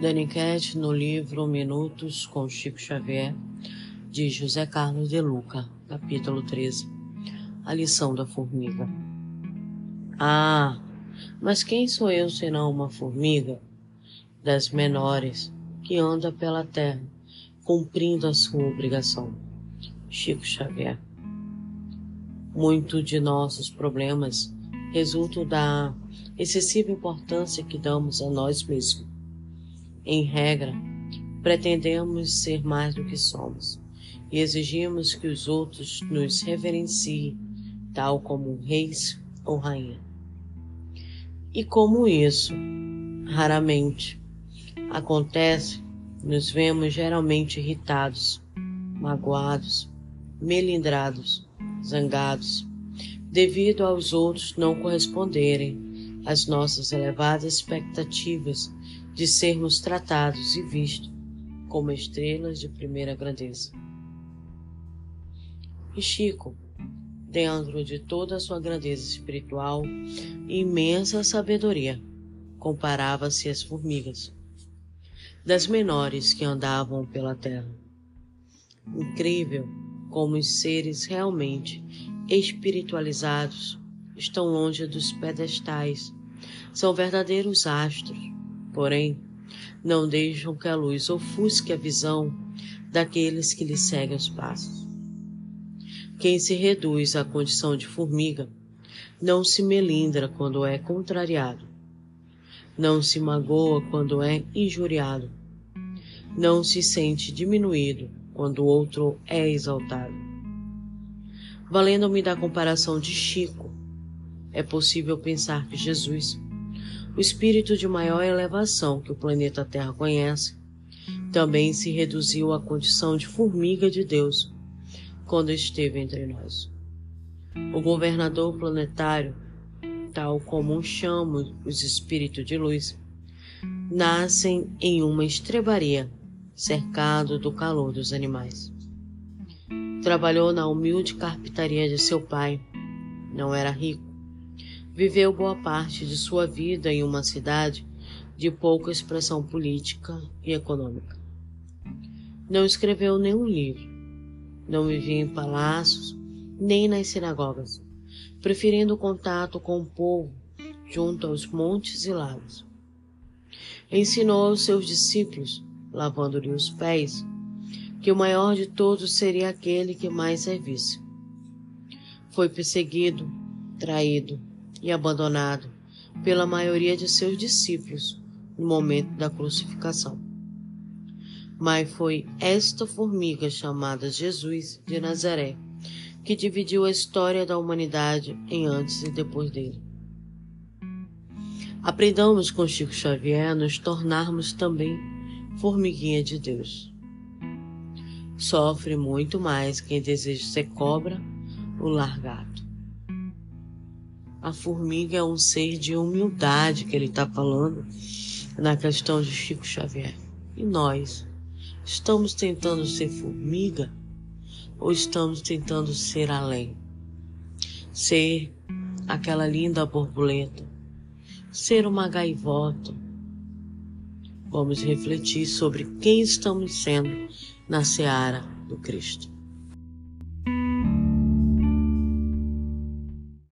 Daniquete no livro Minutos com Chico Xavier, de José Carlos de Luca, capítulo 13. A lição da formiga. Ah, mas quem sou eu senão uma formiga das menores que anda pela terra, cumprindo a sua obrigação? Chico Xavier. Muito de nossos problemas resultam da excessiva importância que damos a nós mesmos em regra, pretendemos ser mais do que somos e exigimos que os outros nos reverenciem, tal como reis ou rainha. E como isso raramente acontece, nos vemos geralmente irritados, magoados, melindrados, zangados, devido aos outros não corresponderem às nossas elevadas expectativas de sermos tratados e vistos como estrelas de primeira grandeza. E Chico, dentro de toda a sua grandeza espiritual e imensa sabedoria, comparava-se às formigas, das menores que andavam pela terra. Incrível como os seres realmente espiritualizados estão longe dos pedestais, são verdadeiros astros porém, não deixam que a luz ofusque a visão daqueles que lhe seguem os passos. Quem se reduz à condição de formiga não se melindra quando é contrariado, não se magoa quando é injuriado, não se sente diminuído quando o outro é exaltado. Valendo-me da comparação de Chico, é possível pensar que Jesus o espírito de maior elevação que o planeta Terra conhece, também se reduziu à condição de formiga de Deus quando esteve entre nós. O governador planetário, tal como chamam os espíritos de luz, nascem em uma estrebaria, cercado do calor dos animais. Trabalhou na humilde carpintaria de seu pai. Não era rico, Viveu boa parte de sua vida em uma cidade de pouca expressão política e econômica. Não escreveu nenhum livro, não vivia em palácios nem nas sinagogas, preferindo o contato com o povo junto aos montes e lagos. Ensinou aos seus discípulos, lavando-lhe os pés, que o maior de todos seria aquele que mais servisse. Foi perseguido, traído, e abandonado pela maioria de seus discípulos no momento da crucificação. Mas foi esta formiga chamada Jesus de Nazaré que dividiu a história da humanidade em antes e depois dele. Aprendamos com Chico Xavier a nos tornarmos também formiguinha de Deus. Sofre muito mais quem deseja ser cobra ou largato. A formiga é um ser de humildade que ele está falando na questão de Chico Xavier. E nós? Estamos tentando ser formiga ou estamos tentando ser além? Ser aquela linda borboleta, ser uma gaivota. Vamos refletir sobre quem estamos sendo na seara do Cristo.